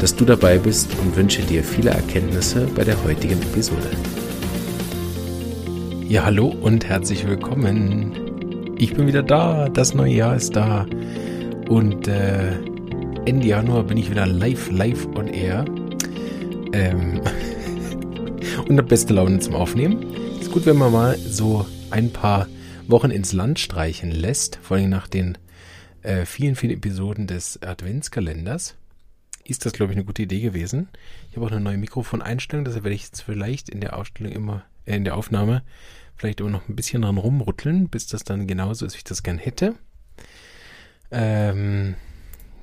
dass du dabei bist und wünsche dir viele Erkenntnisse bei der heutigen Episode. Ja, hallo und herzlich willkommen. Ich bin wieder da, das neue Jahr ist da und äh, Ende Januar bin ich wieder live, live on air. Ähm und habe beste Laune zum Aufnehmen. Ist gut, wenn man mal so ein paar Wochen ins Land streichen lässt, vor allem nach den äh, vielen, vielen Episoden des Adventskalenders ist das, glaube ich, eine gute Idee gewesen. Ich habe auch eine neue Mikrofoneinstellung, deshalb werde ich jetzt vielleicht in der Ausstellung immer, äh, in der Aufnahme vielleicht immer noch ein bisschen dran rumrütteln, bis das dann genauso ist, wie ich das gern hätte. Ähm,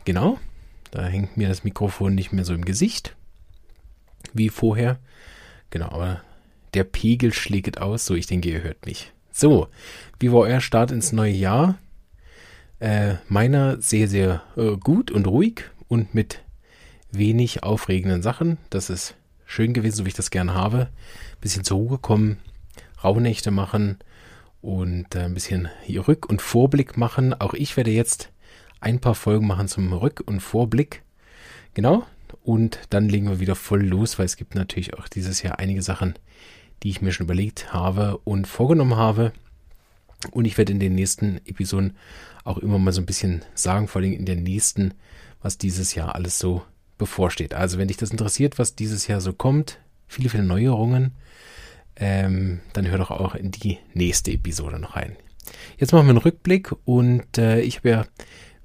genau. Da hängt mir das Mikrofon nicht mehr so im Gesicht wie vorher. Genau, aber der Pegel schlägt aus, so ich denke, ihr hört mich. So, wie war euer Start ins neue Jahr? Äh, meiner sehr, sehr äh, gut und ruhig und mit wenig aufregenden Sachen. Das ist schön gewesen, so wie ich das gerne habe. Bisschen zur Ruhe kommen, Rauhnächte machen und äh, ein bisschen Rück- und Vorblick machen. Auch ich werde jetzt ein paar Folgen machen zum Rück- und Vorblick. Genau. Und dann legen wir wieder voll los, weil es gibt natürlich auch dieses Jahr einige Sachen, die ich mir schon überlegt habe und vorgenommen habe. Und ich werde in den nächsten Episoden auch immer mal so ein bisschen sagen, vor allem in der nächsten, was dieses Jahr alles so bevorsteht. Also wenn dich das interessiert, was dieses Jahr so kommt, viele, viele Neuerungen, ähm, dann hör doch auch in die nächste Episode noch rein. Jetzt machen wir einen Rückblick und äh, ich habe ja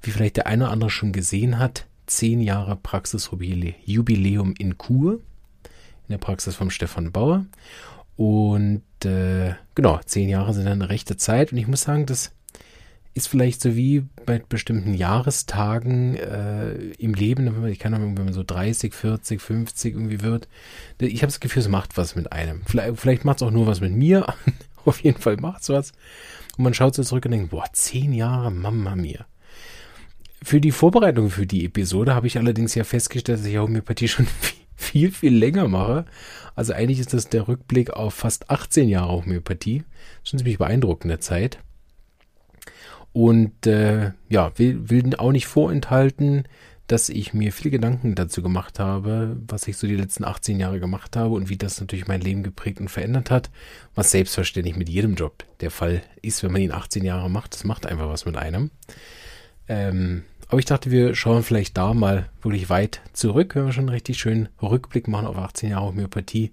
wie vielleicht der eine oder andere schon gesehen hat, zehn Jahre Praxisjubiläum in Kur, in der Praxis von Stefan Bauer. Und äh, genau, zehn Jahre sind eine rechte Zeit. Und ich muss sagen, das ist vielleicht so wie bei bestimmten Jahrestagen äh, im Leben, ich kann wenn man so 30, 40, 50 irgendwie wird, ich habe das Gefühl, es macht was mit einem. Vielleicht, vielleicht macht es auch nur was mit mir, auf jeden Fall macht es was. Und man schaut so zurück und denkt, boah, zehn Jahre, Mama mir. Für die Vorbereitung für die Episode habe ich allerdings ja festgestellt, dass ich Homöopathie schon viel, viel länger mache. Also eigentlich ist das der Rückblick auf fast 18 Jahre Homöopathie. Schon ziemlich beeindruckende Zeit. Und äh, ja, will, will auch nicht vorenthalten, dass ich mir viele Gedanken dazu gemacht habe, was ich so die letzten 18 Jahre gemacht habe und wie das natürlich mein Leben geprägt und verändert hat, was selbstverständlich mit jedem Job der Fall ist, wenn man ihn 18 Jahre macht. Das macht einfach was mit einem. Ähm, aber ich dachte, wir schauen vielleicht da mal wirklich weit zurück, wenn wir schon einen richtig schönen Rückblick machen auf 18 Jahre Homöopathie.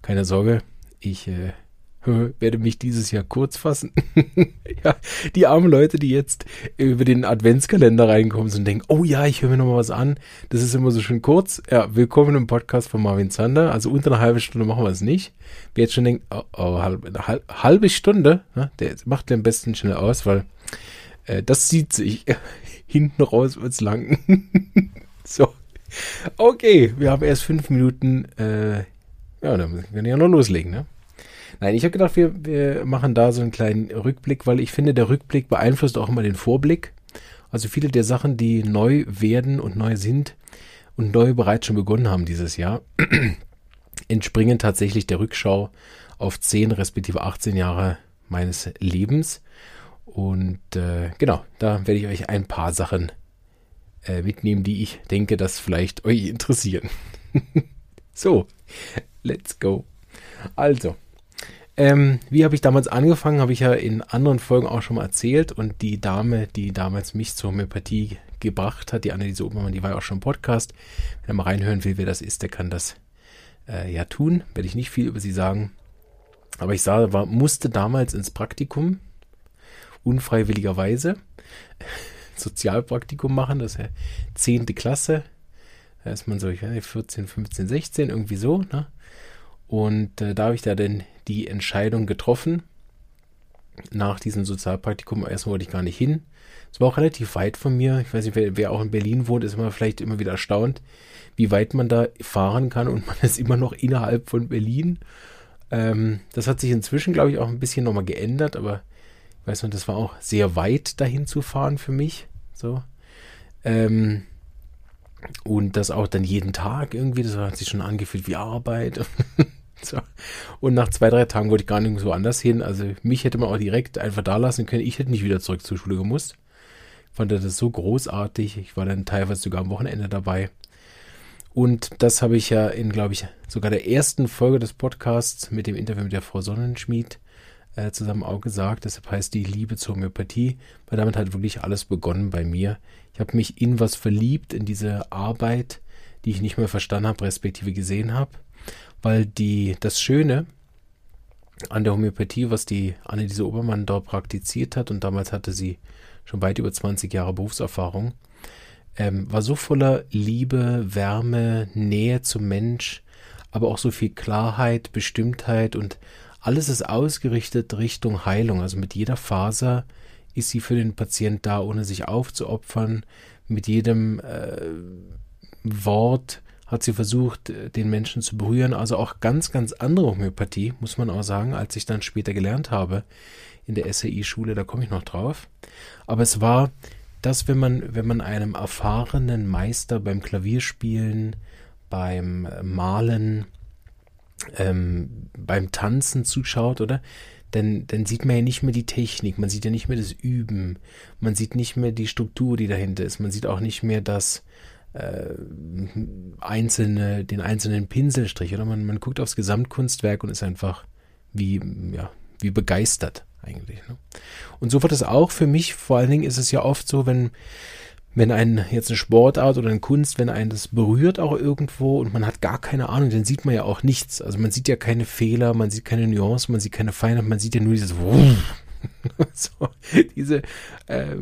Keine Sorge, ich äh, werde mich dieses Jahr kurz fassen. ja, die armen Leute, die jetzt über den Adventskalender reinkommen und denken, oh ja, ich höre mir nochmal was an. Das ist immer so schön kurz. Ja, willkommen im Podcast von Marvin Zander. Also unter einer halben Stunde machen wir es nicht. Wer jetzt schon denkt, oh, oh halbe, halbe Stunde, ne, der macht den besten schnell aus, weil äh, das sieht sich. Hinten raus wird's lang. so. Okay, wir haben erst fünf Minuten. Äh, ja, dann können wir ja noch loslegen, ne? Nein, ich habe gedacht, wir, wir machen da so einen kleinen Rückblick, weil ich finde, der Rückblick beeinflusst auch immer den Vorblick. Also viele der Sachen, die neu werden und neu sind und neu bereits schon begonnen haben dieses Jahr, entspringen tatsächlich der Rückschau auf 10 respektive 18 Jahre meines Lebens. Und äh, genau, da werde ich euch ein paar Sachen äh, mitnehmen, die ich denke, dass vielleicht euch interessieren. so, let's go. Also, ähm, wie habe ich damals angefangen, habe ich ja in anderen Folgen auch schon mal erzählt. Und die Dame, die damals mich zur Homöopathie gebracht hat, die Anneliese Obermann, die war ja auch schon im Podcast. Wenn er mal reinhören will, wer das ist, der kann das äh, ja tun. Werde ich nicht viel über sie sagen. Aber ich sah, war, musste damals ins Praktikum unfreiwilligerweise Sozialpraktikum machen, das ist ja 10. Klasse. Da ist man so, ich weiß nicht, 14, 15, 16, irgendwie so. Ne? Und äh, da habe ich da denn die Entscheidung getroffen, nach diesem Sozialpraktikum. Erstmal wollte ich gar nicht hin. Es war auch relativ weit von mir. Ich weiß nicht, wer, wer auch in Berlin wohnt, ist immer vielleicht immer wieder erstaunt, wie weit man da fahren kann und man ist immer noch innerhalb von Berlin. Ähm, das hat sich inzwischen, glaube ich, auch ein bisschen nochmal geändert, aber ich weiß noch, das war auch sehr weit dahin zu fahren für mich. So. Ähm, und das auch dann jeden Tag irgendwie, das hat sich schon angefühlt wie Arbeit. so. Und nach zwei, drei Tagen wollte ich gar nicht so anders hin. Also mich hätte man auch direkt einfach da lassen können. Ich hätte nicht wieder zurück zur Schule gemusst. Ich fand das so großartig. Ich war dann teilweise sogar am Wochenende dabei. Und das habe ich ja in, glaube ich, sogar der ersten Folge des Podcasts mit dem Interview mit der Frau Sonnenschmied äh, zusammen auch gesagt. Deshalb heißt die Liebe zur Homöopathie, weil damit hat wirklich alles begonnen bei mir. Ich habe mich in was verliebt, in diese Arbeit, die ich nicht mehr verstanden habe, respektive gesehen habe, weil die, das Schöne an der Homöopathie, was die Anneliese Obermann dort praktiziert hat, und damals hatte sie schon weit über 20 Jahre Berufserfahrung, ähm, war so voller Liebe, Wärme, Nähe zum Mensch, aber auch so viel Klarheit, Bestimmtheit und alles ist ausgerichtet Richtung Heilung. Also mit jeder Faser ist sie für den Patient da, ohne sich aufzuopfern. Mit jedem äh, Wort hat sie versucht, den Menschen zu berühren. Also auch ganz, ganz andere Homöopathie, muss man auch sagen, als ich dann später gelernt habe in der SAI-Schule, da komme ich noch drauf. Aber es war das, wenn man, wenn man einem erfahrenen Meister beim Klavierspielen, beim Malen, ähm, beim Tanzen zuschaut, oder? Dann, dann sieht man ja nicht mehr die Technik, man sieht ja nicht mehr das Üben, man sieht nicht mehr die Struktur, die dahinter ist, man sieht auch nicht mehr das äh, einzelne, den einzelnen Pinselstrich, oder? Man, man guckt aufs Gesamtkunstwerk und ist einfach wie, ja, wie begeistert eigentlich. Ne? Und so wird es auch für mich, vor allen Dingen ist es ja oft so, wenn, wenn ein jetzt eine Sportart oder eine Kunst, wenn einen das berührt auch irgendwo und man hat gar keine Ahnung, dann sieht man ja auch nichts. Also man sieht ja keine Fehler, man sieht keine Nuancen, man sieht keine Feinheit, man sieht ja nur dieses so, diese äh,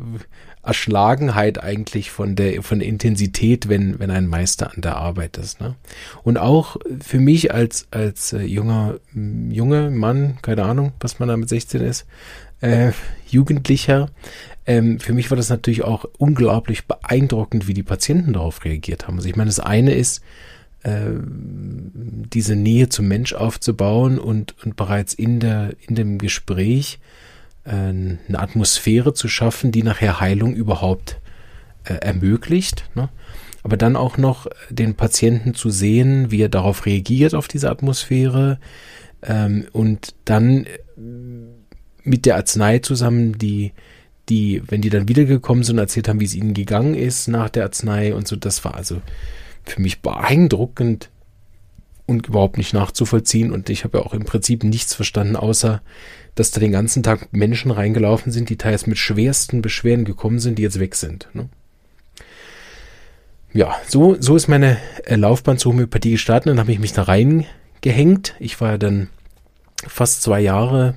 Erschlagenheit eigentlich von der von der Intensität, wenn wenn ein Meister an der Arbeit ist. Ne? Und auch für mich als als äh, junger junge Mann, keine Ahnung, was man da mit 16 ist, äh, Jugendlicher, ähm, für mich war das natürlich auch unglaublich beeindruckend, wie die Patienten darauf reagiert haben. Also ich meine, das eine ist, äh, diese Nähe zum Mensch aufzubauen und, und bereits in, der, in dem Gespräch eine Atmosphäre zu schaffen, die nachher Heilung überhaupt äh, ermöglicht. Ne? Aber dann auch noch den Patienten zu sehen, wie er darauf reagiert, auf diese Atmosphäre ähm, und dann äh, mit der Arznei zusammen die die, wenn die dann wiedergekommen sind erzählt haben, wie es ihnen gegangen ist nach der Arznei und so, das war also für mich beeindruckend und überhaupt nicht nachzuvollziehen. Und ich habe ja auch im Prinzip nichts verstanden, außer dass da den ganzen Tag Menschen reingelaufen sind, die teils mit schwersten Beschwerden gekommen sind, die jetzt weg sind. Ne? Ja, so, so ist meine äh, Laufbahn zur Homöopathie gestartet. Dann habe ich mich da reingehängt. Ich war ja dann fast zwei Jahre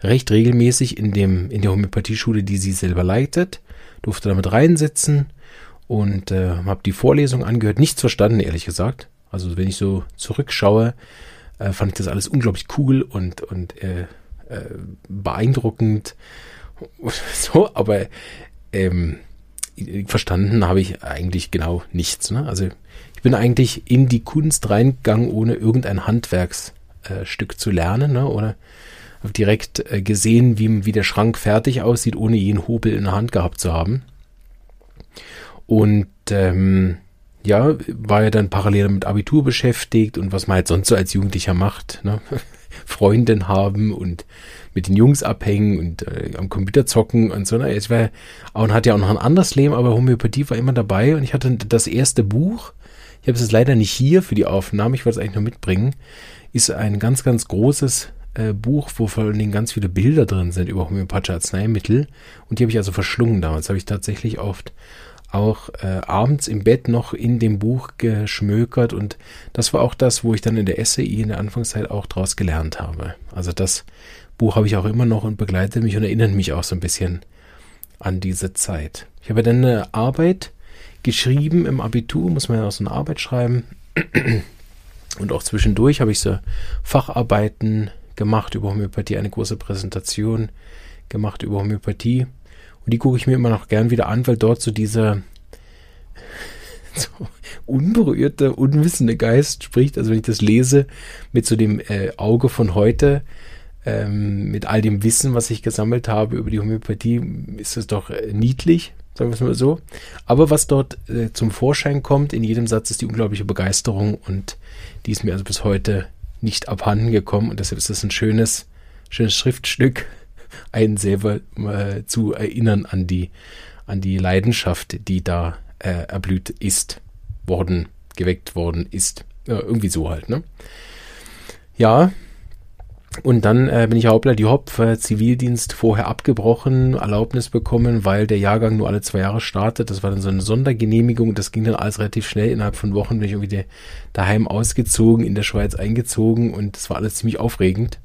recht regelmäßig in dem in der Homöopathieschule, die sie selber leitet, durfte damit reinsitzen und äh, habe die Vorlesung angehört. Nichts verstanden, ehrlich gesagt. Also wenn ich so zurückschaue, äh, fand ich das alles unglaublich cool und und äh, äh, beeindruckend. So, aber ähm, verstanden habe ich eigentlich genau nichts. Ne? Also ich bin eigentlich in die Kunst reingegangen, ohne irgendein Handwerksstück äh, zu lernen ne? oder habe direkt äh, gesehen, wie, wie der Schrank fertig aussieht, ohne jeden Hobel in der Hand gehabt zu haben. Und ähm, ja, war ja dann parallel mit Abitur beschäftigt und was man halt sonst so als Jugendlicher macht. Ne? Freundin haben und mit den Jungs abhängen und äh, am Computer zocken und so. Ne? Ich war, und hatte ja auch noch ein anderes Leben, aber Homöopathie war immer dabei und ich hatte das erste Buch, ich habe es jetzt leider nicht hier für die Aufnahme, ich wollte es eigentlich nur mitbringen, ist ein ganz, ganz großes äh, Buch, wo vor allen Dingen ganz viele Bilder drin sind über homöopathische Arzneimittel. Und die habe ich also verschlungen damals. Habe ich tatsächlich oft auch äh, abends im Bett noch in dem Buch geschmökert und das war auch das, wo ich dann in der SAI in der Anfangszeit auch draus gelernt habe. Also das Buch habe ich auch immer noch und begleitet mich und erinnert mich auch so ein bisschen an diese Zeit. Ich habe dann eine Arbeit geschrieben im Abitur, muss man ja auch so eine Arbeit schreiben. Und auch zwischendurch habe ich so Facharbeiten gemacht über Homöopathie, eine große Präsentation gemacht über Homöopathie. Und die gucke ich mir immer noch gern wieder an, weil dort so dieser so unberührte, unwissende Geist spricht. Also wenn ich das lese mit so dem äh, Auge von heute, ähm, mit all dem Wissen, was ich gesammelt habe über die Homöopathie, ist es doch äh, niedlich, sagen wir es mal so. Aber was dort äh, zum Vorschein kommt in jedem Satz, ist die unglaubliche Begeisterung und die ist mir also bis heute nicht abhanden gekommen und deshalb ist es ein schönes, schönes Schriftstück, einen selber äh, zu erinnern an die, an die Leidenschaft, die da äh, erblüht ist, worden, geweckt worden ist. Ja, irgendwie so halt, ne? Ja, und dann äh, bin ich Hauptler die Hopf, äh, Zivildienst vorher abgebrochen, Erlaubnis bekommen, weil der Jahrgang nur alle zwei Jahre startet. Das war dann so eine Sondergenehmigung. Das ging dann alles relativ schnell. Innerhalb von Wochen bin ich irgendwie daheim ausgezogen, in der Schweiz eingezogen und das war alles ziemlich aufregend.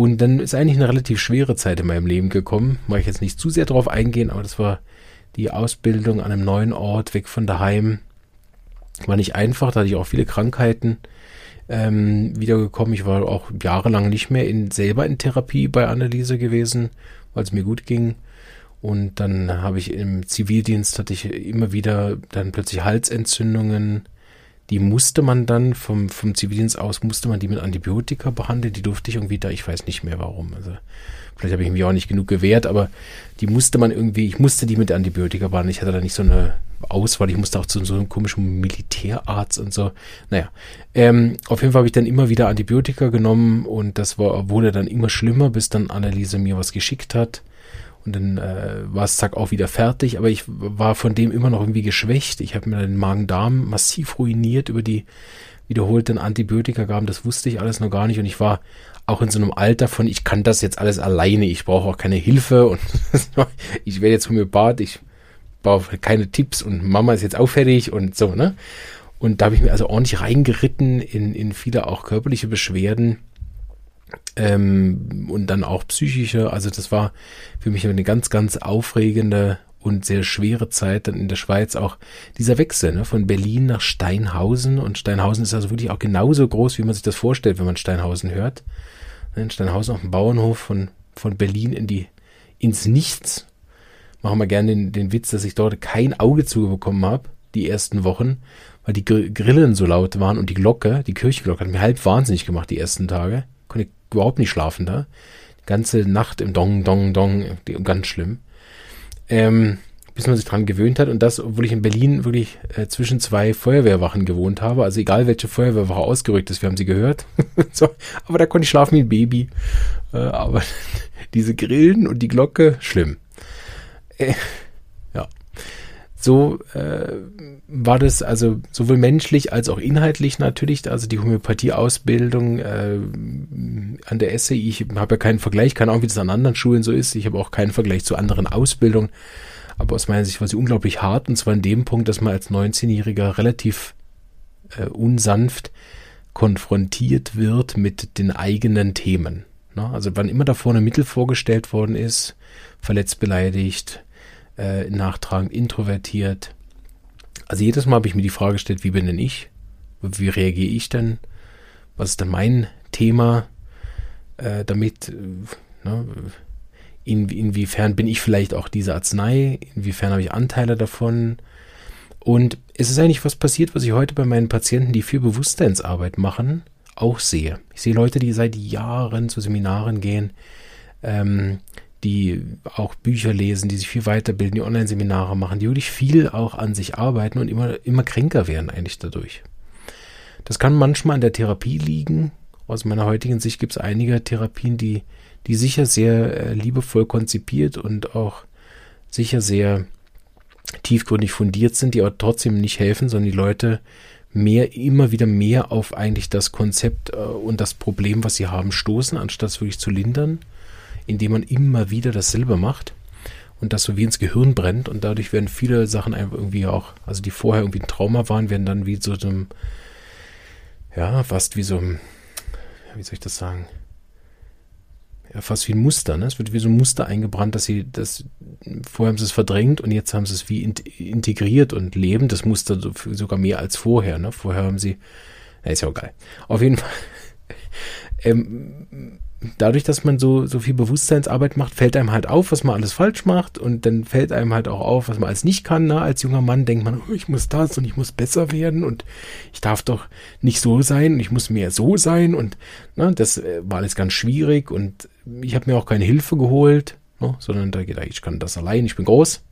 Und dann ist eigentlich eine relativ schwere Zeit in meinem Leben gekommen. Mag ich jetzt nicht zu sehr drauf eingehen, aber das war die Ausbildung an einem neuen Ort, weg von daheim. War nicht einfach, da hatte ich auch viele Krankheiten ähm, wiedergekommen. Ich war auch jahrelang nicht mehr in, selber in Therapie bei Anneliese gewesen, weil es mir gut ging. Und dann habe ich im Zivildienst hatte ich immer wieder dann plötzlich Halsentzündungen. Die musste man dann vom, vom Zivildienst aus, musste man die mit Antibiotika behandeln. Die durfte ich irgendwie da, ich weiß nicht mehr warum. Also vielleicht habe ich mich auch nicht genug gewehrt, aber die musste man irgendwie, ich musste die mit Antibiotika behandeln. Ich hatte da nicht so eine Auswahl. Ich musste auch zu so einem komischen Militärarzt und so. Naja, ähm, auf jeden Fall habe ich dann immer wieder Antibiotika genommen und das war, wurde dann immer schlimmer, bis dann Anneliese mir was geschickt hat. Und dann äh, war es zack auch wieder fertig, aber ich war von dem immer noch irgendwie geschwächt. Ich habe mir den Magen-Darm massiv ruiniert über die wiederholten Antibiotika-Gaben. Das wusste ich alles noch gar nicht. Und ich war auch in so einem Alter von, ich kann das jetzt alles alleine, ich brauche auch keine Hilfe. Und ich werde jetzt Homöopath, ich brauche keine Tipps. Und Mama ist jetzt auch fertig. Und so, ne? Und da habe ich mir also ordentlich reingeritten in, in viele auch körperliche Beschwerden ähm, und dann auch psychische. Also das war für mich eine ganz, ganz aufregende und sehr schwere Zeit dann in der Schweiz auch dieser Wechsel ne, von Berlin nach Steinhausen und Steinhausen ist also wirklich auch genauso groß, wie man sich das vorstellt, wenn man Steinhausen hört. In Steinhausen auf dem Bauernhof von, von Berlin in die, ins Nichts machen wir gerne den, den Witz, dass ich dort kein Auge zubekommen habe, die ersten Wochen, weil die Grillen so laut waren und die Glocke, die Kirchenglocke hat mir halb wahnsinnig gemacht die ersten Tage. Konnte überhaupt nicht schlafen da. Die ganze Nacht im Dong, Dong, Dong, ganz schlimm. Ähm, bis man sich dran gewöhnt hat und das, obwohl ich in Berlin wirklich äh, zwischen zwei Feuerwehrwachen gewohnt habe, also egal welche Feuerwehrwache ausgerückt ist, wir haben sie gehört, so, aber da konnte ich schlafen wie ein Baby, äh, aber diese Grillen und die Glocke, schlimm. Äh. So äh, war das also sowohl menschlich als auch inhaltlich natürlich. Also die Homöopathie-Ausbildung äh, an der SE, ich habe ja keinen Vergleich, keine Ahnung, wie das an anderen Schulen so ist. Ich habe auch keinen Vergleich zu anderen Ausbildungen. Aber aus meiner Sicht war sie unglaublich hart und zwar in dem Punkt, dass man als 19-Jähriger relativ äh, unsanft konfrontiert wird mit den eigenen Themen. Ne? Also wann immer da vorne Mittel vorgestellt worden ist, verletzt, beleidigt, äh, nachtragend, introvertiert. Also jedes Mal habe ich mir die Frage gestellt, wie bin denn ich? Wie reagiere ich denn? Was ist denn mein Thema äh, damit? Äh, ne? In, inwiefern bin ich vielleicht auch diese Arznei? Inwiefern habe ich Anteile davon? Und es ist eigentlich was passiert, was ich heute bei meinen Patienten, die viel Bewusstseinsarbeit machen, auch sehe. Ich sehe Leute, die seit Jahren zu Seminaren gehen, ähm, die auch Bücher lesen, die sich viel weiterbilden, die Online-Seminare machen, die wirklich viel auch an sich arbeiten und immer, immer kränker werden eigentlich dadurch. Das kann manchmal an der Therapie liegen. Aus meiner heutigen Sicht gibt es einige Therapien, die, die sicher sehr äh, liebevoll konzipiert und auch sicher sehr tiefgründig fundiert sind, die aber trotzdem nicht helfen, sondern die Leute mehr, immer wieder mehr auf eigentlich das Konzept äh, und das Problem, was sie haben, stoßen, anstatt es wirklich zu lindern indem man immer wieder dasselbe macht und das so wie ins Gehirn brennt und dadurch werden viele Sachen einfach irgendwie auch, also die vorher irgendwie ein Trauma waren, werden dann wie so einem, ja, fast wie so ein, wie soll ich das sagen? Ja, fast wie ein Muster, ne? Es wird wie so ein Muster eingebrannt, dass sie das, vorher haben sie es verdrängt und jetzt haben sie es wie integriert und leben das Muster sogar mehr als vorher, ne? Vorher haben sie, na, ist ja auch geil. Auf jeden Fall ähm, dadurch, dass man so, so viel Bewusstseinsarbeit macht, fällt einem halt auf, was man alles falsch macht und dann fällt einem halt auch auf, was man alles nicht kann. Ne? Als junger Mann denkt man, oh, ich muss das und ich muss besser werden und ich darf doch nicht so sein und ich muss mehr so sein und ne, das äh, war alles ganz schwierig und ich habe mir auch keine Hilfe geholt, ne? sondern da geht, ich kann das allein, ich bin groß.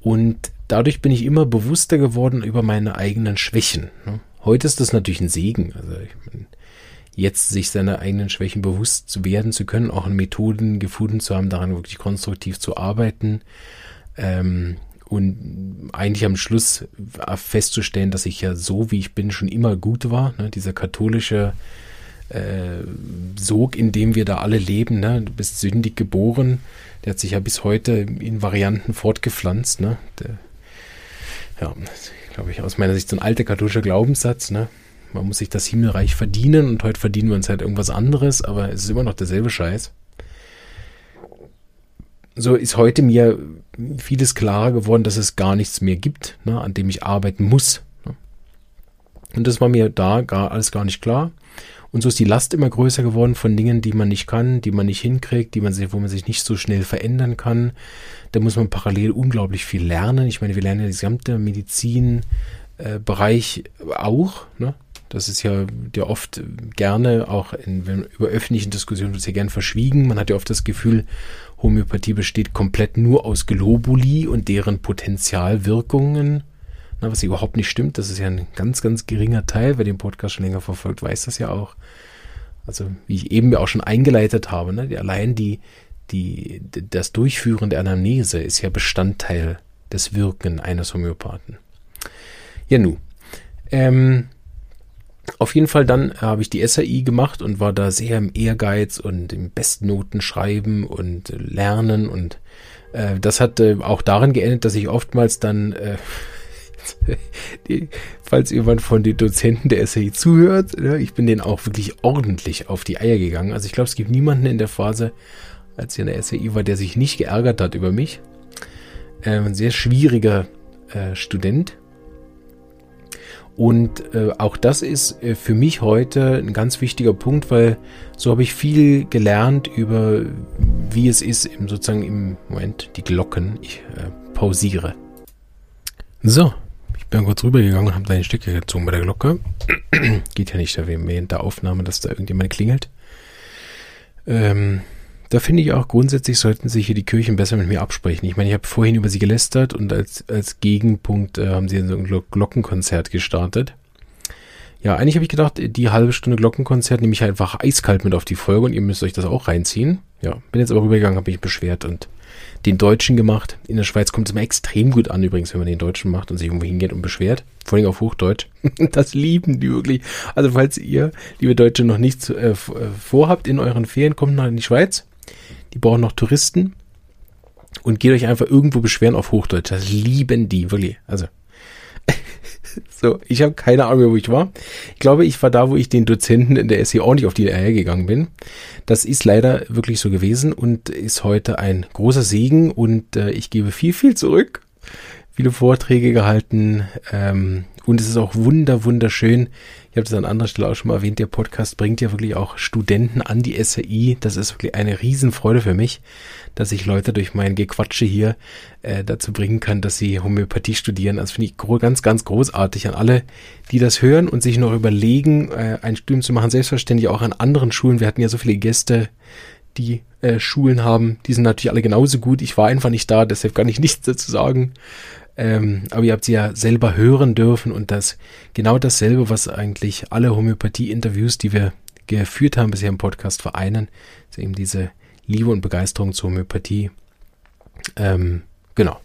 Und dadurch bin ich immer bewusster geworden über meine eigenen Schwächen. Ne? Heute ist das natürlich ein Segen. Also ich bin, jetzt sich seiner eigenen Schwächen bewusst werden zu können, auch Methoden gefunden zu haben, daran wirklich konstruktiv zu arbeiten. Ähm, und eigentlich am Schluss festzustellen, dass ich ja so, wie ich bin, schon immer gut war. Ne? Dieser katholische äh, Sog, in dem wir da alle leben. Ne? Du bist sündig geboren. Der hat sich ja bis heute in Varianten fortgepflanzt. Ne? Der, ja, glaube ich, aus meiner Sicht so ein alter katholischer Glaubenssatz. Ne? Man muss sich das Himmelreich verdienen und heute verdienen wir uns halt irgendwas anderes, aber es ist immer noch derselbe Scheiß. So ist heute mir vieles klarer geworden, dass es gar nichts mehr gibt, ne, an dem ich arbeiten muss. Ne. Und das war mir da gar, alles gar nicht klar. Und so ist die Last immer größer geworden von Dingen, die man nicht kann, die man nicht hinkriegt, die man sich, wo man sich nicht so schnell verändern kann. Da muss man parallel unglaublich viel lernen. Ich meine, wir lernen ja die gesamte Medizinbereich äh, auch. Ne? Das ist ja, ja oft gerne auch in, wenn, über öffentlichen Diskussionen wird es ja gern verschwiegen. Man hat ja oft das Gefühl, Homöopathie besteht komplett nur aus Globuli und deren Potenzialwirkungen. Na, was überhaupt nicht stimmt. Das ist ja ein ganz, ganz geringer Teil. Wer den Podcast schon länger verfolgt, weiß das ja auch. Also, wie ich eben auch schon eingeleitet habe, ne, die, allein die, die, das Durchführen der Anamnese ist ja Bestandteil des Wirken eines Homöopathen. Ja, nu. Ähm, auf jeden Fall dann habe ich die SAI gemacht und war da sehr im Ehrgeiz und im Bestnoten schreiben und lernen und äh, das hat äh, auch darin geendet, dass ich oftmals dann, äh, die, falls jemand von den Dozenten der SAI zuhört, ja, ich bin denen auch wirklich ordentlich auf die Eier gegangen. Also ich glaube, es gibt niemanden in der Phase, als ich in der SAI war, der sich nicht geärgert hat über mich. Äh, ein sehr schwieriger äh, Student und äh, auch das ist äh, für mich heute ein ganz wichtiger Punkt, weil so habe ich viel gelernt über, wie es ist, im, sozusagen im Moment, die Glocken. Ich äh, pausiere. So, ich bin kurz rübergegangen und habe da ein Stückchen gezogen bei der Glocke. Geht ja nicht während der Aufnahme, dass da irgendjemand klingelt. Ähm, da finde ich auch grundsätzlich sollten sich hier die Kirchen besser mit mir absprechen. Ich meine, ich habe vorhin über sie gelästert und als, als Gegenpunkt äh, haben sie so ein Glockenkonzert gestartet. Ja, eigentlich habe ich gedacht, die halbe Stunde Glockenkonzert nehme ich einfach eiskalt mit auf die Folge und ihr müsst euch das auch reinziehen. Ja, bin jetzt aber rübergegangen, habe mich beschwert und den Deutschen gemacht. In der Schweiz kommt es immer extrem gut an übrigens, wenn man den Deutschen macht und sich irgendwo hingeht und beschwert. Vor allem auf Hochdeutsch. Das lieben die wirklich. Also falls ihr, liebe Deutsche, noch nichts äh, äh, vorhabt in euren Ferien, kommt nach in die Schweiz die brauchen noch Touristen und geht euch einfach irgendwo beschweren auf Hochdeutsch. Das lieben die, wirklich. Also, so, ich habe keine Ahnung wo ich war. Ich glaube, ich war da, wo ich den Dozenten in der SE ordentlich auf die Eier gegangen bin. Das ist leider wirklich so gewesen und ist heute ein großer Segen und äh, ich gebe viel, viel zurück. Viele Vorträge gehalten ähm, und es ist auch wunder, wunderschön. Ich habe das an anderer Stelle auch schon mal erwähnt, der Podcast bringt ja wirklich auch Studenten an die SAI. Das ist wirklich eine Riesenfreude für mich, dass ich Leute durch mein Gequatsche hier äh, dazu bringen kann, dass sie Homöopathie studieren. Also finde ich ganz, ganz großartig an alle, die das hören und sich noch überlegen, äh, ein Studium zu machen. Selbstverständlich auch an anderen Schulen. Wir hatten ja so viele Gäste, die äh, Schulen haben. Die sind natürlich alle genauso gut. Ich war einfach nicht da, deshalb kann ich nichts dazu sagen. Ähm, aber ihr habt sie ja selber hören dürfen und das genau dasselbe, was eigentlich alle Homöopathie-Interviews, die wir geführt haben bisher im Podcast vereinen, ist eben diese Liebe und Begeisterung zur Homöopathie. Ähm, genau.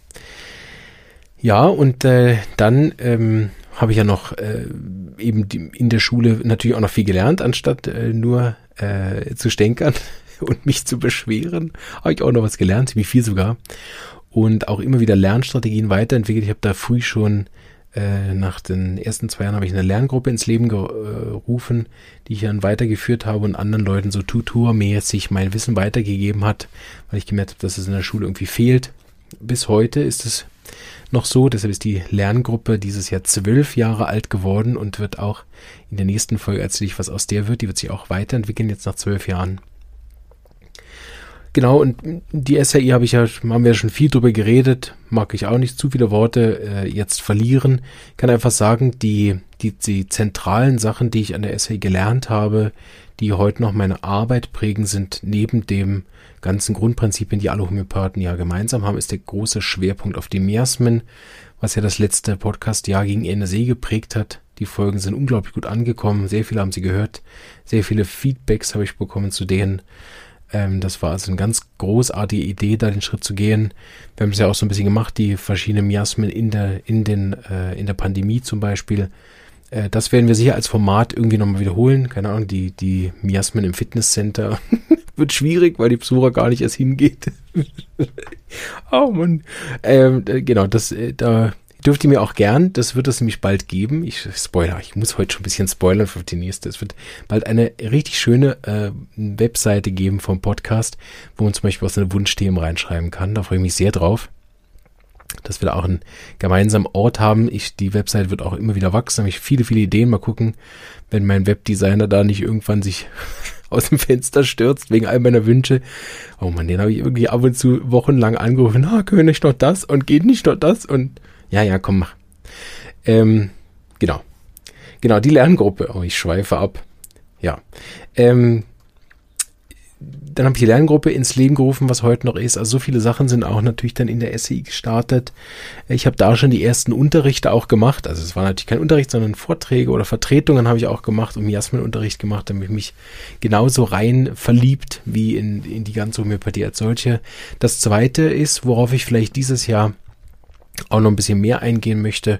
Ja, und äh, dann ähm, habe ich ja noch äh, eben die, in der Schule natürlich auch noch viel gelernt, anstatt äh, nur äh, zu stänkern und mich zu beschweren. Habe ich auch noch was gelernt, ziemlich viel sogar und auch immer wieder Lernstrategien weiterentwickelt. Ich habe da früh schon äh, nach den ersten zwei Jahren habe ich eine Lerngruppe ins Leben gerufen, die ich dann weitergeführt habe und anderen Leuten so tutormäßig mein Wissen weitergegeben hat, weil ich gemerkt habe, dass es in der Schule irgendwie fehlt. Bis heute ist es noch so. Deshalb ist die Lerngruppe dieses Jahr zwölf Jahre alt geworden und wird auch in der nächsten Folge erzähle ich, was aus der wird. Die wird sich auch weiterentwickeln jetzt nach zwölf Jahren. Genau, und die SAI habe ich ja, haben wir ja schon viel drüber geredet, mag ich auch nicht zu viele Worte äh, jetzt verlieren. Ich kann einfach sagen, die, die, die zentralen Sachen, die ich an der SAI gelernt habe, die heute noch meine Arbeit prägen, sind neben dem ganzen Grundprinzipien, die alle Homöopathen ja gemeinsam haben, ist der große Schwerpunkt auf dem Miasmen, was ja das letzte Podcast-Jahr gegen Ende See geprägt hat. Die Folgen sind unglaublich gut angekommen, sehr viele haben sie gehört, sehr viele Feedbacks habe ich bekommen zu denen. Ähm, das war also eine ganz großartige Idee, da den Schritt zu gehen. Wir haben es ja auch so ein bisschen gemacht, die verschiedenen Miasmen in der, in den, äh, in der Pandemie zum Beispiel. Äh, das werden wir sicher als Format irgendwie nochmal wiederholen. Keine Ahnung, die, die Miasmen im Fitnesscenter wird schwierig, weil die Besucher gar nicht erst hingeht. oh Mann. Ähm, genau, das, äh, da dürft ihr mir auch gern, das wird es nämlich bald geben. Ich spoiler, ich muss heute schon ein bisschen spoilern für die nächste. Es wird bald eine richtig schöne äh, Webseite geben vom Podcast, wo man zum Beispiel auch seine Wunschthemen reinschreiben kann. Da freue ich mich sehr drauf. Dass wir da auch einen gemeinsamen Ort haben. Ich, die Webseite wird auch immer wieder wachsen. Habe ich viele, viele Ideen. Mal gucken, wenn mein Webdesigner da nicht irgendwann sich aus dem Fenster stürzt wegen all meiner Wünsche. Oh man, den habe ich irgendwie ab und zu wochenlang angerufen. Na, können wir nicht noch das und geht nicht noch das und ja, ja, komm, mach. Ähm, genau. Genau, die Lerngruppe. Oh, ich schweife ab. Ja. Ähm, dann habe ich die Lerngruppe ins Leben gerufen, was heute noch ist. Also so viele Sachen sind auch natürlich dann in der SEI gestartet. Ich habe da schon die ersten Unterrichte auch gemacht. Also es war natürlich kein Unterricht, sondern Vorträge oder Vertretungen habe ich auch gemacht und Miasmenunterricht gemacht, damit ich mich genauso rein verliebt wie in, in die ganze Homöopathie als solche. Das zweite ist, worauf ich vielleicht dieses Jahr auch noch ein bisschen mehr eingehen möchte,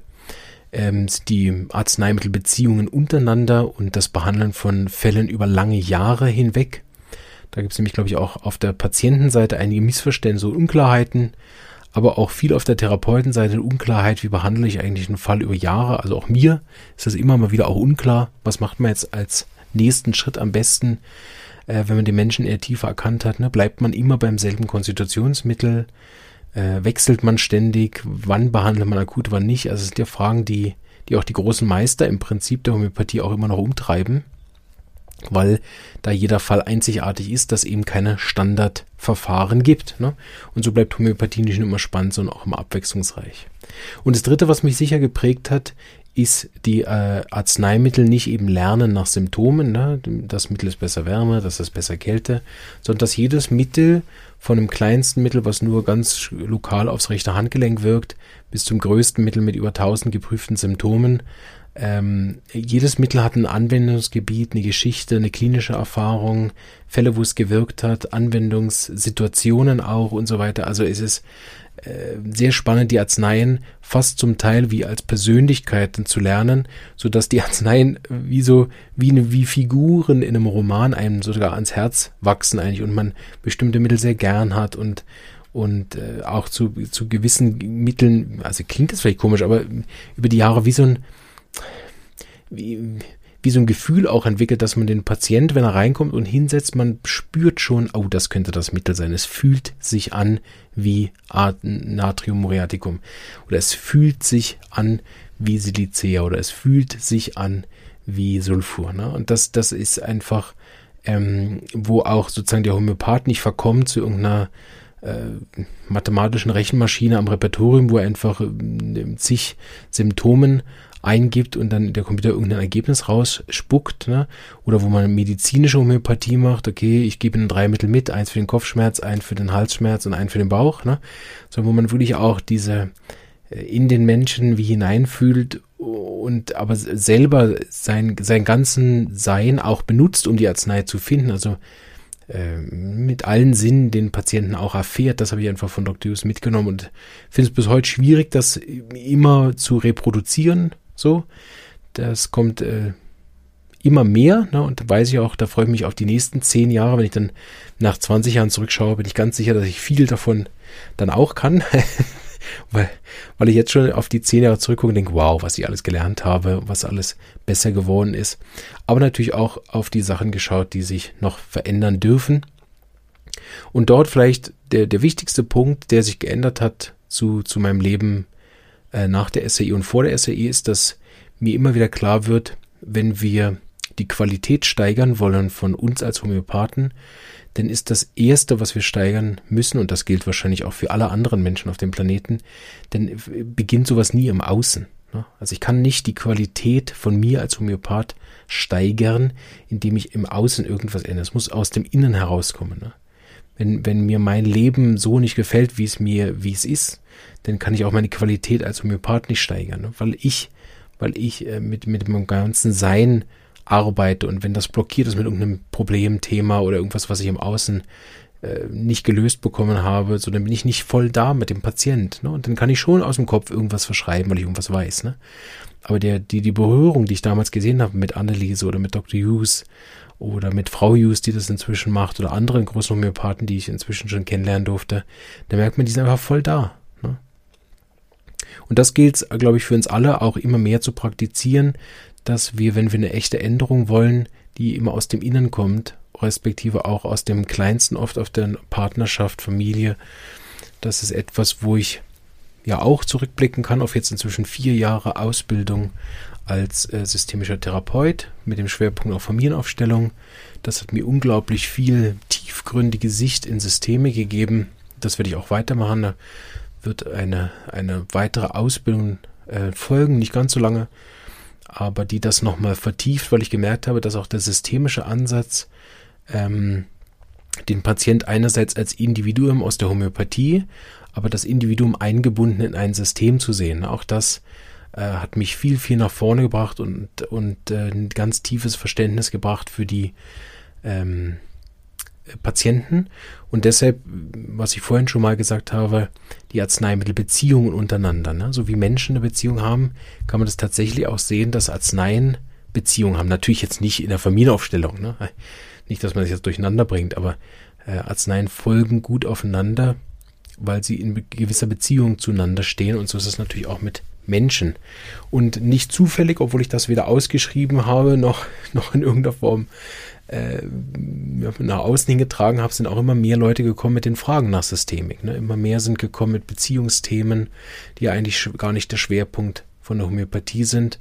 ähm, die Arzneimittelbeziehungen untereinander und das Behandeln von Fällen über lange Jahre hinweg. Da gibt es nämlich, glaube ich, auch auf der Patientenseite einige Missverständnisse und Unklarheiten, aber auch viel auf der Therapeutenseite Unklarheit, wie behandle ich eigentlich einen Fall über Jahre. Also auch mir ist das immer mal wieder auch unklar. Was macht man jetzt als nächsten Schritt am besten, äh, wenn man den Menschen eher tiefer erkannt hat? Ne? Bleibt man immer beim selben Konstitutionsmittel? Äh, wechselt man ständig? Wann behandelt man akut, wann nicht? Also es sind ja Fragen, die, die auch die großen Meister im Prinzip der Homöopathie auch immer noch umtreiben, weil da jeder Fall einzigartig ist, dass eben keine Standardverfahren gibt. Ne? Und so bleibt Homöopathie nicht nur immer spannend, sondern auch immer abwechslungsreich. Und das Dritte, was mich sicher geprägt hat, ist die äh, Arzneimittel nicht eben lernen nach Symptomen, ne? das Mittel ist besser Wärme, das ist besser Kälte, sondern dass jedes Mittel von dem kleinsten Mittel, was nur ganz lokal aufs rechte Handgelenk wirkt, bis zum größten Mittel mit über 1000 geprüften Symptomen, ähm, jedes Mittel hat ein Anwendungsgebiet, eine Geschichte, eine klinische Erfahrung, Fälle, wo es gewirkt hat, Anwendungssituationen auch und so weiter. Also es ist äh, sehr spannend, die Arzneien fast zum Teil wie als Persönlichkeiten zu lernen, so dass die Arzneien wie so, wie, eine, wie Figuren in einem Roman einem sogar ans Herz wachsen eigentlich und man bestimmte Mittel sehr gern hat und und äh, auch zu, zu gewissen Mitteln, also klingt das vielleicht komisch, aber über die Jahre wie so ein, wie, wie so ein Gefühl auch entwickelt, dass man den Patient, wenn er reinkommt und hinsetzt, man spürt schon, oh, das könnte das Mittel sein. Es fühlt sich an wie Natrium muriaticum oder es fühlt sich an wie Silicea oder es fühlt sich an wie Sulfur. Ne? Und das, das ist einfach, ähm, wo auch sozusagen der Homöopath nicht verkommt zu irgendeiner äh, mathematischen Rechenmaschine am Repertorium, wo er einfach äh, zig Symptomen eingibt und dann der Computer irgendein Ergebnis rausspuckt, ne? Oder wo man medizinische Homöopathie macht, okay, ich gebe Ihnen drei Mittel mit, eins für den Kopfschmerz, eins für den Halsschmerz und eins für den Bauch, ne? Sondern wo man wirklich auch diese äh, in den Menschen wie hineinfühlt und aber selber sein, sein ganzen Sein auch benutzt, um die Arznei zu finden. Also äh, mit allen Sinnen den Patienten auch erfährt. Das habe ich einfach von Dr. Hughes mitgenommen und finde es bis heute schwierig, das immer zu reproduzieren. So, das kommt äh, immer mehr, ne, und da weiß ich auch, da freue ich mich auf die nächsten zehn Jahre. Wenn ich dann nach 20 Jahren zurückschaue, bin ich ganz sicher, dass ich viel davon dann auch kann. weil, weil ich jetzt schon auf die zehn Jahre zurückgucke und denke, wow, was ich alles gelernt habe, was alles besser geworden ist. Aber natürlich auch auf die Sachen geschaut, die sich noch verändern dürfen. Und dort vielleicht der, der wichtigste Punkt, der sich geändert hat zu, zu meinem Leben äh, nach der SAE und vor der SAE ist, dass mir immer wieder klar wird, wenn wir die Qualität steigern wollen von uns als Homöopathen, dann ist das Erste, was wir steigern müssen, und das gilt wahrscheinlich auch für alle anderen Menschen auf dem Planeten, denn beginnt sowas nie im Außen. Ne? Also ich kann nicht die Qualität von mir als Homöopath steigern, indem ich im Außen irgendwas ändere. Es muss aus dem Innen herauskommen. Ne? Wenn, wenn mir mein Leben so nicht gefällt, wie es mir, wie es ist, dann kann ich auch meine Qualität als Homöopath nicht steigern, ne? weil ich, weil ich äh, mit, mit meinem ganzen Sein arbeite und wenn das blockiert ist mit irgendeinem Problem, Thema oder irgendwas, was ich im Außen äh, nicht gelöst bekommen habe, so dann bin ich nicht voll da mit dem Patient. Ne? Und dann kann ich schon aus dem Kopf irgendwas verschreiben, weil ich irgendwas weiß. Ne? Aber der, die, die Berührung, die ich damals gesehen habe mit Anneliese oder mit Dr. Hughes oder mit Frau Hughes, die das inzwischen macht, oder anderen großen Homöopathen, die ich inzwischen schon kennenlernen durfte, da merkt man, die sind einfach voll da. Und das gilt, glaube ich, für uns alle auch immer mehr zu praktizieren, dass wir, wenn wir eine echte Änderung wollen, die immer aus dem Innen kommt, respektive auch aus dem Kleinsten, oft auf der Partnerschaft, Familie, das ist etwas, wo ich ja auch zurückblicken kann auf jetzt inzwischen vier Jahre Ausbildung als äh, systemischer Therapeut mit dem Schwerpunkt auf Familienaufstellung. Das hat mir unglaublich viel tiefgründige Sicht in Systeme gegeben. Das werde ich auch weitermachen. Da wird eine, eine weitere Ausbildung äh, folgen, nicht ganz so lange, aber die das nochmal vertieft, weil ich gemerkt habe, dass auch der systemische Ansatz ähm, den Patient einerseits als Individuum aus der Homöopathie, aber das Individuum eingebunden in ein System zu sehen. Auch das äh, hat mich viel, viel nach vorne gebracht und, und äh, ein ganz tiefes Verständnis gebracht für die ähm, Patienten. Und deshalb, was ich vorhin schon mal gesagt habe, die Arzneimittelbeziehungen untereinander. Ne? So wie Menschen eine Beziehung haben, kann man das tatsächlich auch sehen, dass Arzneien Beziehungen haben. Natürlich jetzt nicht in der Familienaufstellung. Ne? Nicht, dass man das jetzt durcheinander bringt, aber äh, Arzneien folgen gut aufeinander, weil sie in gewisser Beziehung zueinander stehen. Und so ist es natürlich auch mit Menschen. Und nicht zufällig, obwohl ich das weder ausgeschrieben habe, noch, noch in irgendeiner Form äh, nach außen hingetragen habe, sind auch immer mehr Leute gekommen mit den Fragen nach Systemik. Ne? Immer mehr sind gekommen mit Beziehungsthemen, die eigentlich gar nicht der Schwerpunkt von der Homöopathie sind.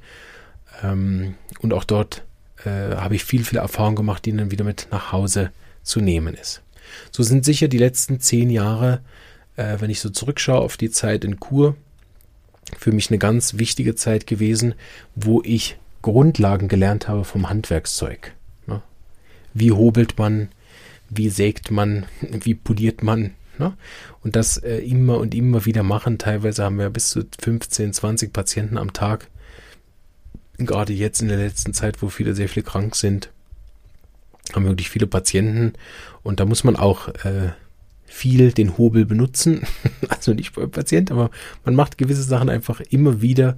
Ähm, und auch dort äh, habe ich viel, viel Erfahrung gemacht, die dann wieder mit nach Hause zu nehmen ist. So sind sicher die letzten zehn Jahre, äh, wenn ich so zurückschaue auf die Zeit in Kur, für mich eine ganz wichtige Zeit gewesen, wo ich Grundlagen gelernt habe vom Handwerkszeug. Wie hobelt man, wie sägt man, wie poliert man. Ne? Und das äh, immer und immer wieder machen. Teilweise haben wir bis zu 15, 20 Patienten am Tag. Gerade jetzt in der letzten Zeit, wo viele sehr viel krank sind, haben wir wirklich viele Patienten. Und da muss man auch äh, viel den Hobel benutzen. also nicht beim Patient, aber man macht gewisse Sachen einfach immer wieder,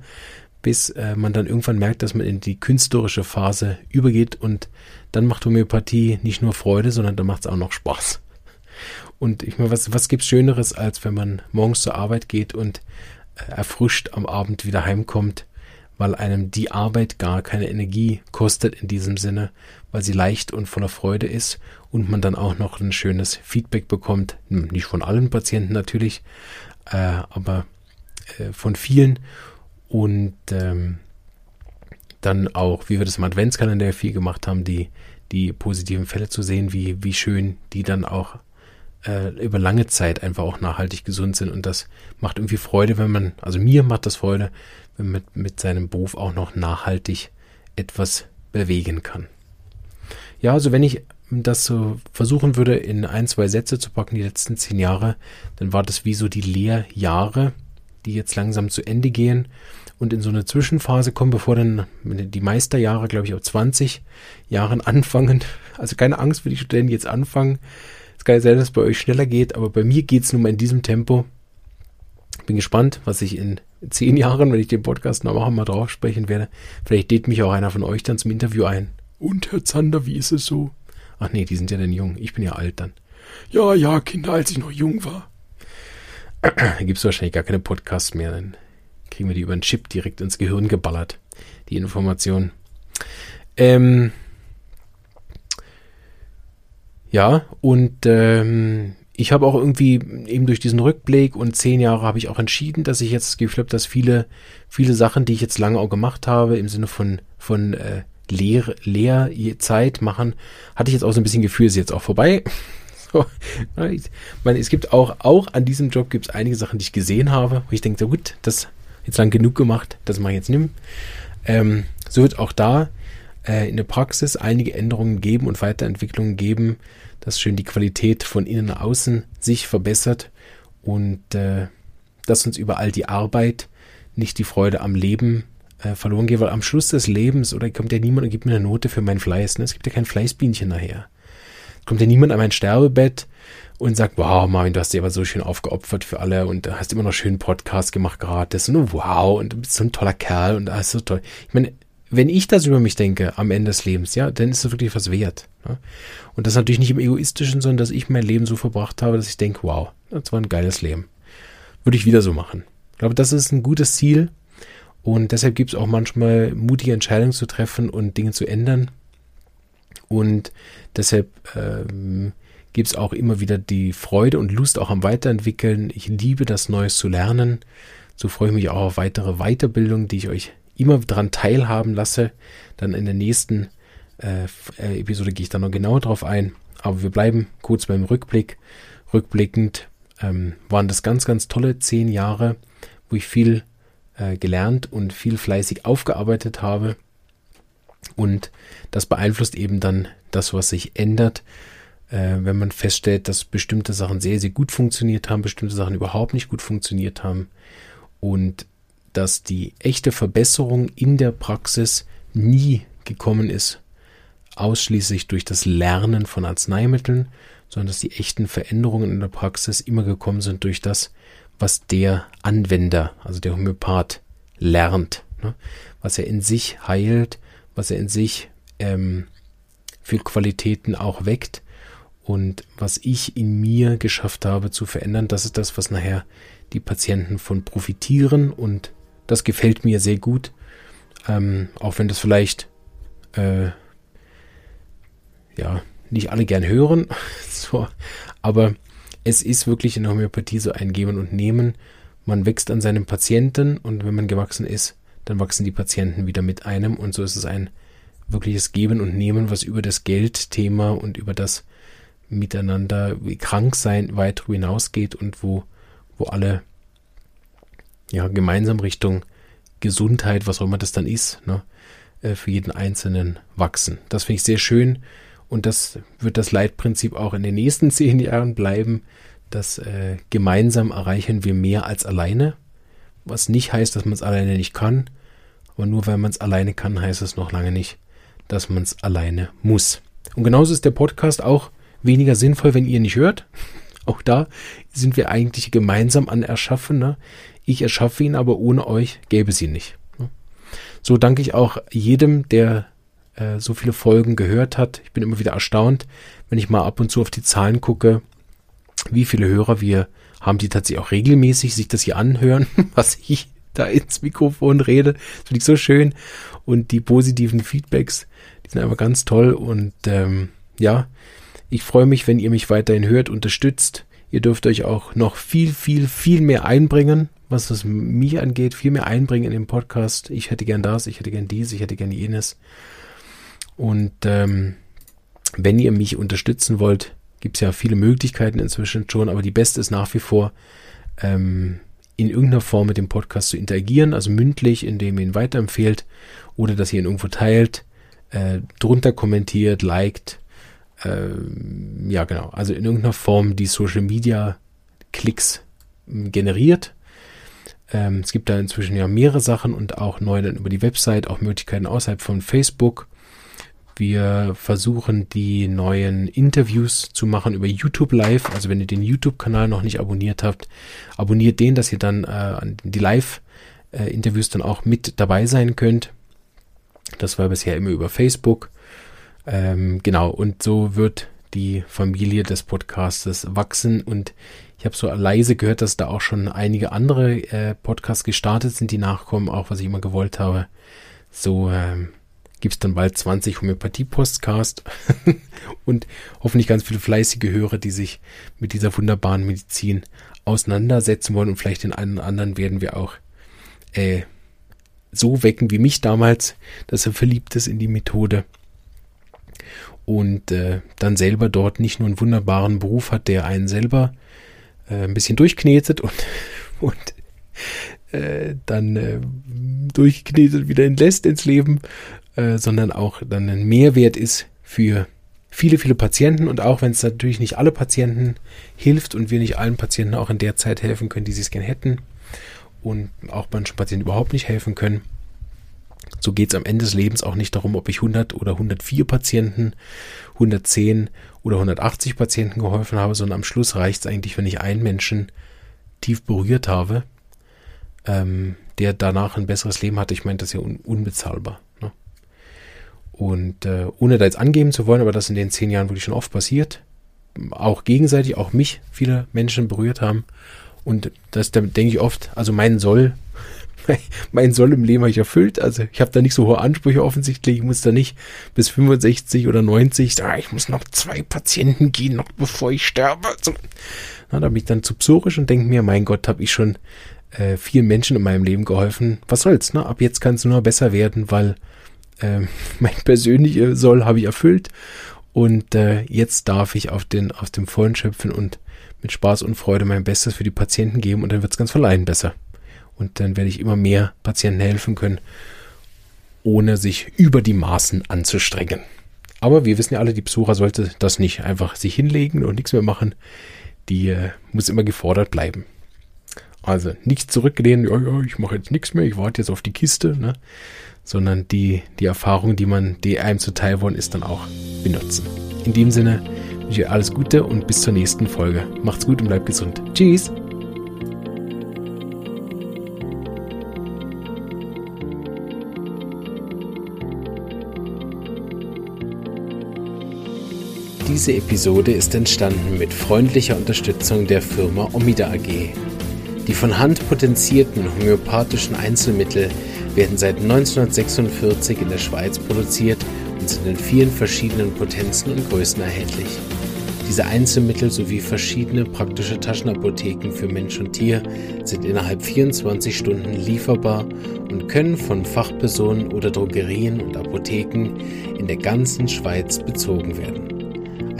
bis äh, man dann irgendwann merkt, dass man in die künstlerische Phase übergeht und dann macht Homöopathie nicht nur Freude, sondern dann macht es auch noch Spaß. Und ich meine, was, was gibt's Schöneres, als wenn man morgens zur Arbeit geht und äh, erfrischt am Abend wieder heimkommt weil einem die Arbeit gar keine Energie kostet in diesem Sinne, weil sie leicht und voller Freude ist und man dann auch noch ein schönes Feedback bekommt, hm, nicht von allen Patienten natürlich, äh, aber äh, von vielen und ähm, dann auch, wie wir das im Adventskalender viel gemacht haben, die, die positiven Fälle zu sehen, wie, wie schön die dann auch äh, über lange Zeit einfach auch nachhaltig gesund sind und das macht irgendwie Freude, wenn man, also mir macht das Freude, wenn man mit, mit seinem Beruf auch noch nachhaltig etwas bewegen kann. Ja, also wenn ich das so versuchen würde, in ein, zwei Sätze zu packen, die letzten zehn Jahre, dann war das wie so die Lehrjahre, die jetzt langsam zu Ende gehen und in so eine Zwischenphase kommen, bevor dann die Meisterjahre, glaube ich, auf 20 Jahren anfangen. Also keine Angst für die Studenten, die jetzt anfangen. Es kann ja sein, dass es bei euch schneller geht, aber bei mir geht es nun mal in diesem Tempo. Bin gespannt, was ich in zehn Jahren, wenn ich den Podcast noch mal drauf sprechen werde. Vielleicht lädt mich auch einer von euch dann zum Interview ein. Und Herr Zander, wie ist es so? Ach nee, die sind ja dann jung. Ich bin ja alt dann. Ja, ja, Kinder, als ich noch jung war. Da gibt es wahrscheinlich gar keine Podcasts mehr. Dann kriegen wir die über einen Chip direkt ins Gehirn geballert. Die Information. Ähm, ja, und ähm, ich habe auch irgendwie eben durch diesen Rückblick und zehn Jahre habe ich auch entschieden, dass ich jetzt das habe, dass viele, viele Sachen, die ich jetzt lange auch gemacht habe, im Sinne von, von äh, Lehr Lehrzeit machen, hatte ich jetzt auch so ein bisschen Gefühl, ist jetzt auch vorbei. So, ich meine, es gibt auch, auch an diesem Job gibt es einige Sachen, die ich gesehen habe, wo ich denke, so gut, das jetzt lang genug gemacht, das mache ich jetzt nimm. Ähm, so wird auch da äh, in der Praxis einige Änderungen geben und Weiterentwicklungen geben, dass schön die Qualität von innen nach außen sich verbessert und äh, dass uns überall die Arbeit, nicht die Freude am Leben äh, verloren geht, weil am Schluss des Lebens oder kommt ja niemand und gibt mir eine Note für meinen Fleiß. Ne? Es gibt ja kein Fleißbienchen nachher. Kommt ja niemand an mein Sterbebett und sagt, wow, Marvin, du hast dir aber so schön aufgeopfert für alle und hast immer noch schön Podcast gemacht gratis und wow und du bist so ein toller Kerl und alles so toll. Ich meine, wenn ich das über mich denke am Ende des Lebens, ja, dann ist es wirklich was wert. Ja? Und das natürlich nicht im Egoistischen, sondern dass ich mein Leben so verbracht habe, dass ich denke, wow, das war ein geiles Leben. Würde ich wieder so machen. Ich glaube, das ist ein gutes Ziel. Und deshalb gibt es auch manchmal mutige Entscheidungen zu treffen und Dinge zu ändern. Und deshalb ähm, gibt es auch immer wieder die Freude und Lust auch am Weiterentwickeln. Ich liebe das Neues zu lernen. So freue ich mich auch auf weitere Weiterbildung, die ich euch immer daran teilhaben lasse. Dann in der nächsten äh, äh, Episode gehe ich da noch genauer drauf ein. Aber wir bleiben kurz beim Rückblick. Rückblickend ähm, waren das ganz, ganz tolle zehn Jahre, wo ich viel äh, gelernt und viel fleißig aufgearbeitet habe. Und das beeinflusst eben dann das, was sich ändert, äh, wenn man feststellt, dass bestimmte Sachen sehr, sehr gut funktioniert haben, bestimmte Sachen überhaupt nicht gut funktioniert haben. Und dass die echte Verbesserung in der Praxis nie gekommen ist, ausschließlich durch das Lernen von Arzneimitteln, sondern dass die echten Veränderungen in der Praxis immer gekommen sind durch das, was der Anwender, also der Homöopath, lernt, ne? was er in sich heilt, was er in sich ähm, für Qualitäten auch weckt und was ich in mir geschafft habe zu verändern, das ist das, was nachher die Patienten von profitieren und das gefällt mir sehr gut. Ähm, auch wenn das vielleicht äh, ja nicht alle gern hören. so, aber es ist wirklich in der Homöopathie so ein Geben und Nehmen. Man wächst an seinem Patienten und wenn man gewachsen ist, dann wachsen die Patienten wieder mit einem und so ist es ein wirkliches Geben und Nehmen, was über das Geldthema und über das Miteinander krank sein weit hinausgeht und wo, wo alle ja, gemeinsam Richtung Gesundheit, was auch immer das dann ist, ne, äh, für jeden Einzelnen wachsen. Das finde ich sehr schön und das wird das Leitprinzip auch in den nächsten zehn Jahren bleiben, dass äh, gemeinsam erreichen wir mehr als alleine, was nicht heißt, dass man es alleine nicht kann, aber nur weil man es alleine kann, heißt es noch lange nicht, dass man es alleine muss. Und genauso ist der Podcast auch weniger sinnvoll, wenn ihr nicht hört. Auch da sind wir eigentlich gemeinsam an Erschaffen. Ne? Ich erschaffe ihn, aber ohne euch gäbe es ihn nicht. So danke ich auch jedem, der äh, so viele Folgen gehört hat. Ich bin immer wieder erstaunt, wenn ich mal ab und zu auf die Zahlen gucke, wie viele Hörer wir haben, die tatsächlich auch regelmäßig sich das hier anhören, was ich da ins Mikrofon rede. Das finde ich so schön. Und die positiven Feedbacks, die sind einfach ganz toll. Und ähm, ja, ich freue mich, wenn ihr mich weiterhin hört, unterstützt. Ihr dürft euch auch noch viel, viel, viel mehr einbringen was das mich angeht, viel mehr einbringen in den Podcast. Ich hätte gern das, ich hätte gern dies, ich hätte gern jenes. Und ähm, wenn ihr mich unterstützen wollt, gibt es ja viele Möglichkeiten inzwischen schon, aber die beste ist nach wie vor, ähm, in irgendeiner Form mit dem Podcast zu interagieren, also mündlich, indem ihr ihn weiterempfehlt oder dass ihr ihn irgendwo teilt, äh, drunter kommentiert, liked, äh, ja genau, also in irgendeiner Form die Social Media Klicks generiert ähm, es gibt da inzwischen ja mehrere Sachen und auch neu dann über die Website, auch Möglichkeiten außerhalb von Facebook. Wir versuchen die neuen Interviews zu machen über YouTube Live. Also wenn ihr den YouTube-Kanal noch nicht abonniert habt, abonniert den, dass ihr dann äh, die Live-Interviews dann auch mit dabei sein könnt. Das war bisher immer über Facebook. Ähm, genau, und so wird die Familie des Podcastes wachsen. Und ich habe so leise gehört, dass da auch schon einige andere äh, Podcasts gestartet sind, die nachkommen, auch was ich immer gewollt habe. So ähm, gibt es dann bald 20 Homöopathie-Postcast und hoffentlich ganz viele fleißige Hörer, die sich mit dieser wunderbaren Medizin auseinandersetzen wollen. Und vielleicht den einen oder anderen werden wir auch äh, so wecken wie mich damals, dass er verliebt ist in die Methode und äh, dann selber dort nicht nur einen wunderbaren Beruf hat, der einen selber äh, ein bisschen durchknetet und, und äh, dann äh, durchknetet wieder entlässt ins Leben, äh, sondern auch dann ein Mehrwert ist für viele, viele Patienten. Und auch wenn es natürlich nicht alle Patienten hilft und wir nicht allen Patienten auch in der Zeit helfen können, die sie es gerne hätten und auch manchen Patienten überhaupt nicht helfen können, so geht es am Ende des Lebens auch nicht darum, ob ich 100 oder 104 Patienten, 110 oder 180 Patienten geholfen habe, sondern am Schluss reicht es eigentlich, wenn ich einen Menschen tief berührt habe, ähm, der danach ein besseres Leben hatte. Ich meine, das ist ja un unbezahlbar. Ne? Und äh, ohne da jetzt angeben zu wollen, aber das in den zehn Jahren wirklich schon oft passiert, auch gegenseitig, auch mich viele Menschen berührt haben. Und das da denke ich oft, also mein Soll mein Soll im Leben habe ich erfüllt. Also ich habe da nicht so hohe Ansprüche offensichtlich. Ich muss da nicht bis 65 oder 90 sagen, ich muss noch zwei Patienten gehen, noch bevor ich sterbe. Also, na, da bin ich dann zu psorisch und denke mir, mein Gott, habe ich schon äh, vielen Menschen in meinem Leben geholfen. Was soll's, ne? Ab jetzt kann es nur besser werden, weil äh, mein persönlicher Soll habe ich erfüllt. Und äh, jetzt darf ich auf, den, auf dem Vollen schöpfen und mit Spaß und Freude mein Bestes für die Patienten geben und dann wird's ganz verleihen besser. Und dann werde ich immer mehr Patienten helfen können, ohne sich über die Maßen anzustrengen. Aber wir wissen ja alle, die Psora sollte das nicht einfach sich hinlegen und nichts mehr machen. Die äh, muss immer gefordert bleiben. Also nicht zurücklehnen, ja, ja, ich mache jetzt nichts mehr, ich warte jetzt auf die Kiste, ne? sondern die, die Erfahrung, die man, die einem zuteil worden ist, dann auch benutzen. In dem Sinne wünsche ich alles Gute und bis zur nächsten Folge. Macht's gut und bleibt gesund. Tschüss! Diese Episode ist entstanden mit freundlicher Unterstützung der Firma Omida AG. Die von Hand potenzierten homöopathischen Einzelmittel werden seit 1946 in der Schweiz produziert und sind in vielen verschiedenen Potenzen und Größen erhältlich. Diese Einzelmittel sowie verschiedene praktische Taschenapotheken für Mensch und Tier sind innerhalb 24 Stunden lieferbar und können von Fachpersonen oder Drogerien und Apotheken in der ganzen Schweiz bezogen werden.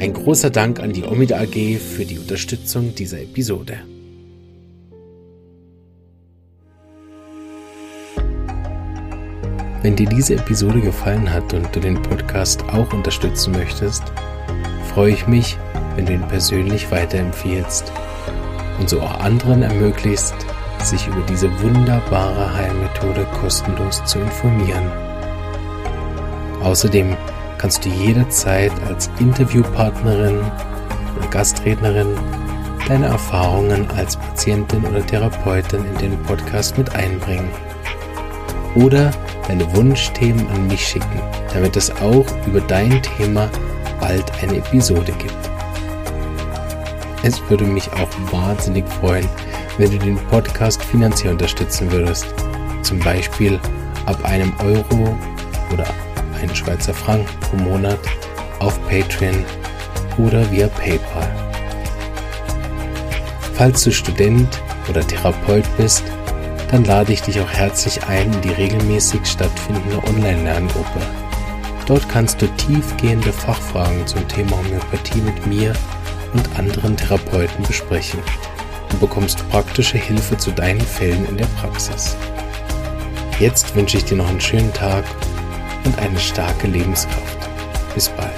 Ein großer Dank an die Omida AG für die Unterstützung dieser Episode. Wenn dir diese Episode gefallen hat und du den Podcast auch unterstützen möchtest, freue ich mich, wenn du ihn persönlich weiterempfiehlst und so auch anderen ermöglicht, sich über diese wunderbare Heilmethode kostenlos zu informieren. Außerdem kannst du jederzeit als Interviewpartnerin oder Gastrednerin deine Erfahrungen als Patientin oder Therapeutin in den Podcast mit einbringen. Oder deine Wunschthemen an mich schicken, damit es auch über dein Thema bald eine Episode gibt. Es würde mich auch wahnsinnig freuen, wenn du den Podcast finanziell unterstützen würdest. Zum Beispiel ab einem Euro oder einen Schweizer Franken pro Monat auf Patreon oder via PayPal. Falls du Student oder Therapeut bist, dann lade ich dich auch herzlich ein in die regelmäßig stattfindende Online-Lerngruppe. Dort kannst du tiefgehende Fachfragen zum Thema Homöopathie mit mir und anderen Therapeuten besprechen und bekommst praktische Hilfe zu deinen Fällen in der Praxis. Jetzt wünsche ich dir noch einen schönen Tag und eine starke Lebenskraft. Bis bald.